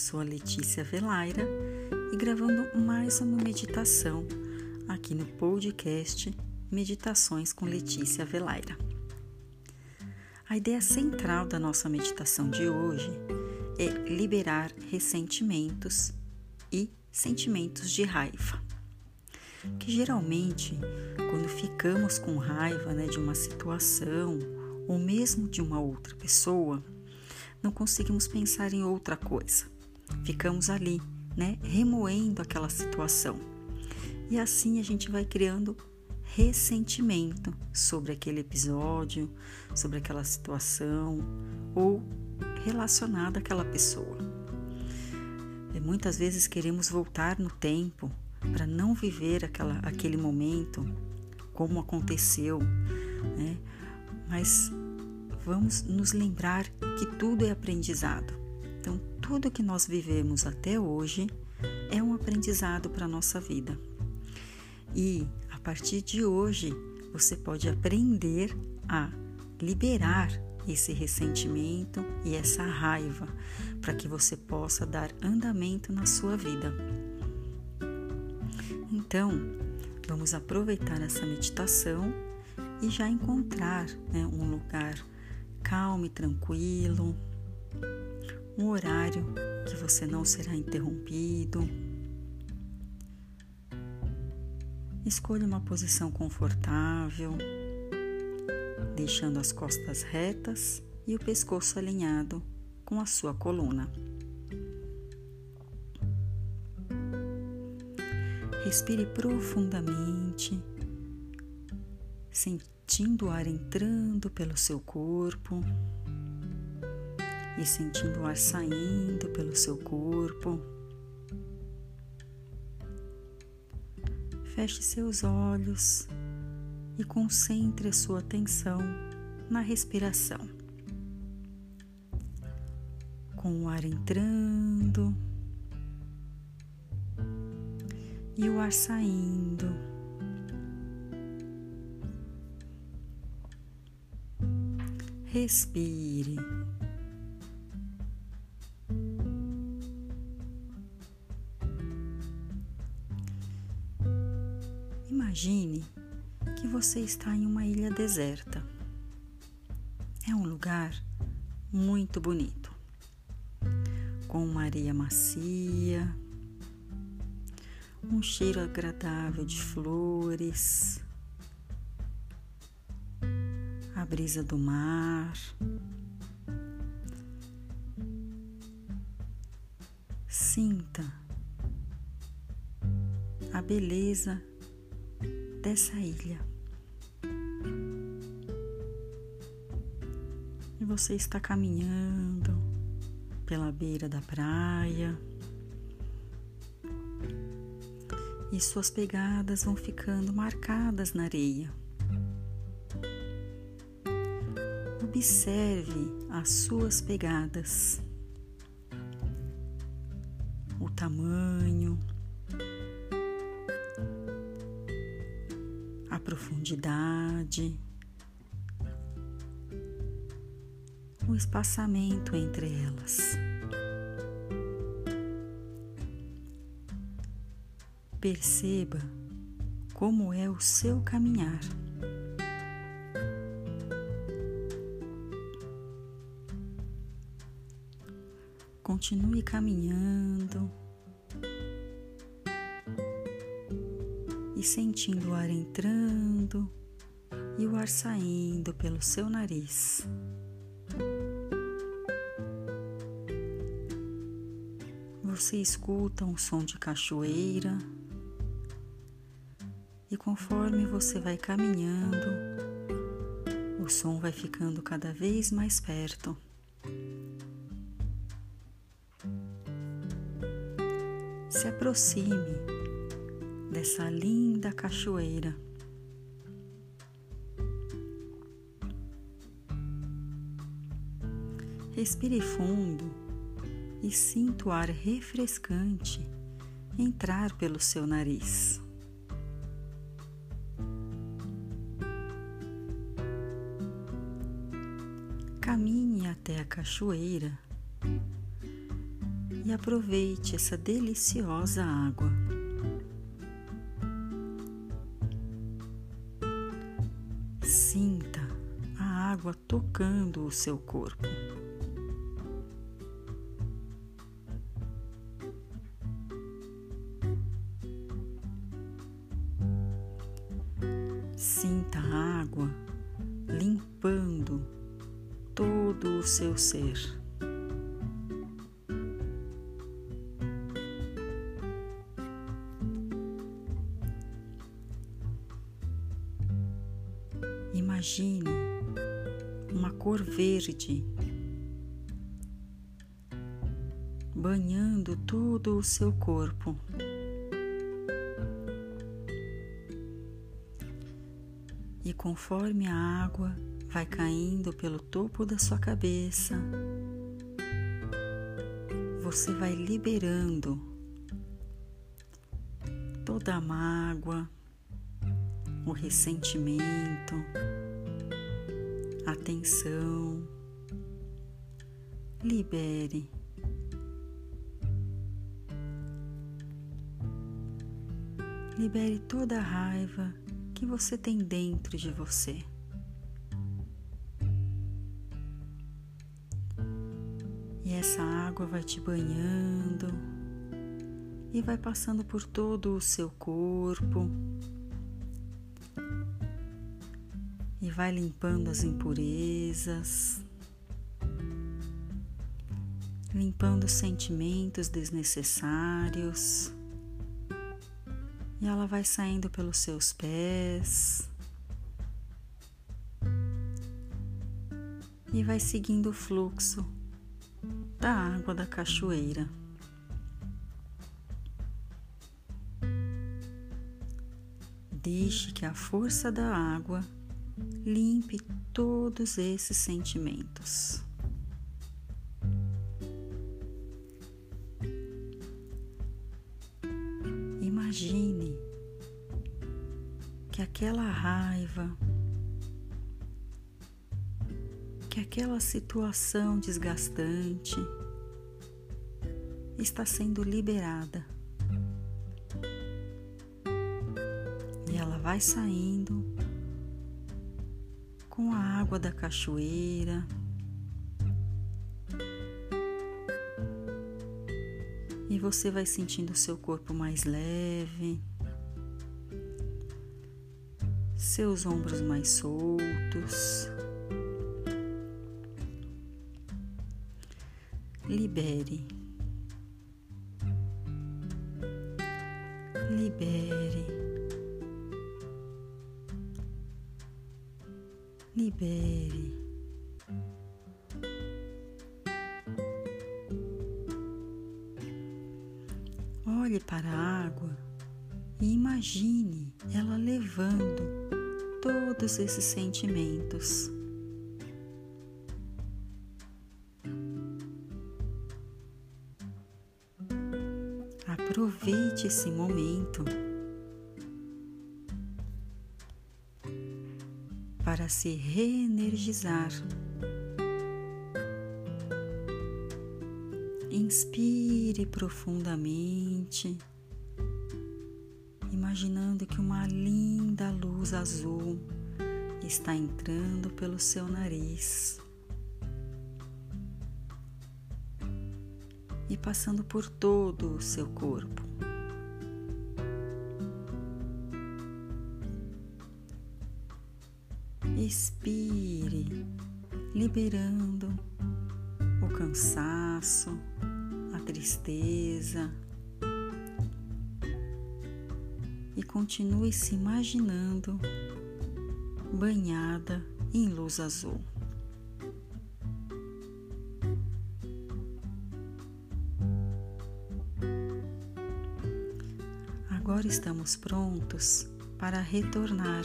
sou a Letícia Velaira e gravando mais uma meditação aqui no podcast Meditações com Letícia Velaira. A ideia central da nossa meditação de hoje é liberar ressentimentos e sentimentos de raiva. Que geralmente, quando ficamos com raiva né, de uma situação ou mesmo de uma outra pessoa, não conseguimos pensar em outra coisa. Ficamos ali, né, remoendo aquela situação. E assim a gente vai criando ressentimento sobre aquele episódio, sobre aquela situação ou relacionado àquela pessoa. E muitas vezes queremos voltar no tempo para não viver aquela, aquele momento como aconteceu, né? Mas vamos nos lembrar que tudo é aprendizado. Então, tudo que nós vivemos até hoje é um aprendizado para a nossa vida. E a partir de hoje, você pode aprender a liberar esse ressentimento e essa raiva para que você possa dar andamento na sua vida. Então, vamos aproveitar essa meditação e já encontrar né, um lugar calmo e tranquilo, um horário que você não será interrompido. Escolha uma posição confortável, deixando as costas retas e o pescoço alinhado com a sua coluna. Respire profundamente, sentindo o ar entrando pelo seu corpo e sentindo o ar saindo pelo seu corpo. Feche seus olhos e concentre a sua atenção na respiração. Com o ar entrando e o ar saindo. Respire. Você está em uma ilha deserta. É um lugar muito bonito, com uma areia macia, um cheiro agradável de flores, a brisa do mar. Sinta a beleza dessa ilha. Você está caminhando pela beira da praia. E suas pegadas vão ficando marcadas na areia. Observe as suas pegadas, o tamanho, profundidade, o espaçamento entre elas. Perceba como é o seu caminhar. Continue caminhando e sentindo o ar entrando e o ar saindo pelo seu nariz. Você escuta um som de cachoeira e conforme você vai caminhando, o som vai ficando cada vez mais perto. Se aproxime dessa linda cachoeira. Respire fundo e sinta o ar refrescante entrar pelo seu nariz. Caminhe até a cachoeira e aproveite essa deliciosa água. Sinta a água tocando o seu corpo. Sinta a água limpando todo o seu ser. Imagine uma cor verde banhando todo o seu corpo. Conforme a água vai caindo pelo topo da sua cabeça, você vai liberando toda a mágoa, o ressentimento, a tensão. Libere. Libere toda a raiva que você tem dentro de você. E essa água vai te banhando e vai passando por todo o seu corpo e vai limpando as impurezas, limpando os sentimentos desnecessários e ela vai saindo pelos seus pés e vai seguindo o fluxo da água da cachoeira. Deixe que a força da água limpe todos esses sentimentos. Que aquela raiva, que aquela situação desgastante está sendo liberada. E ela vai saindo com a água da cachoeira e você vai sentindo o seu corpo mais leve, seus ombros mais soltos. Libere. Libere. Libere. Olhe para a água e imagine ela levando todos esses sentimentos. Aproveite esse momento para se reenergizar. Inspire profundamente, imaginando que uma linda luz azul está entrando pelo seu nariz e passando por todo o seu corpo. Expire, liberando o cansaço, a tristeza continue se imaginando banhada em luz azul. Agora estamos prontos para retornar.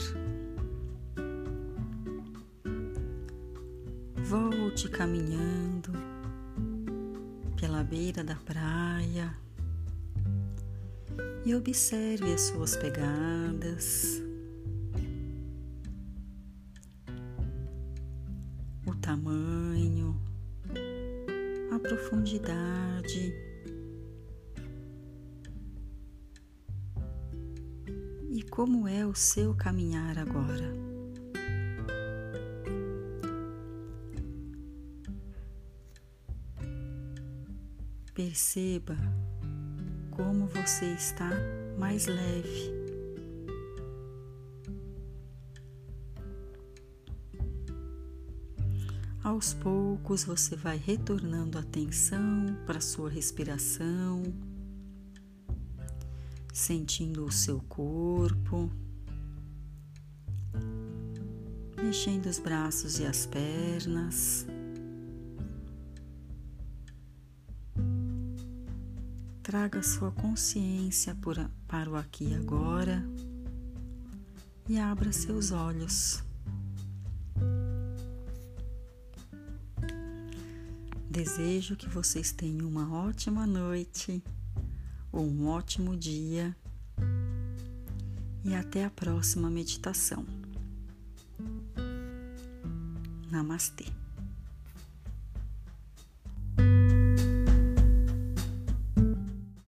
Volte caminhando pela beira da praia e observe as suas pegadas, o tamanho, a profundidade. E como é o seu caminhar agora? Perceba como você está mais leve. Aos poucos você vai retornando a atenção para sua respiração, sentindo o seu corpo, mexendo os braços e as pernas. Traga sua consciência para o aqui e agora e abra seus olhos. Desejo que vocês tenham uma ótima noite ou um ótimo dia e até a próxima meditação. Namastê.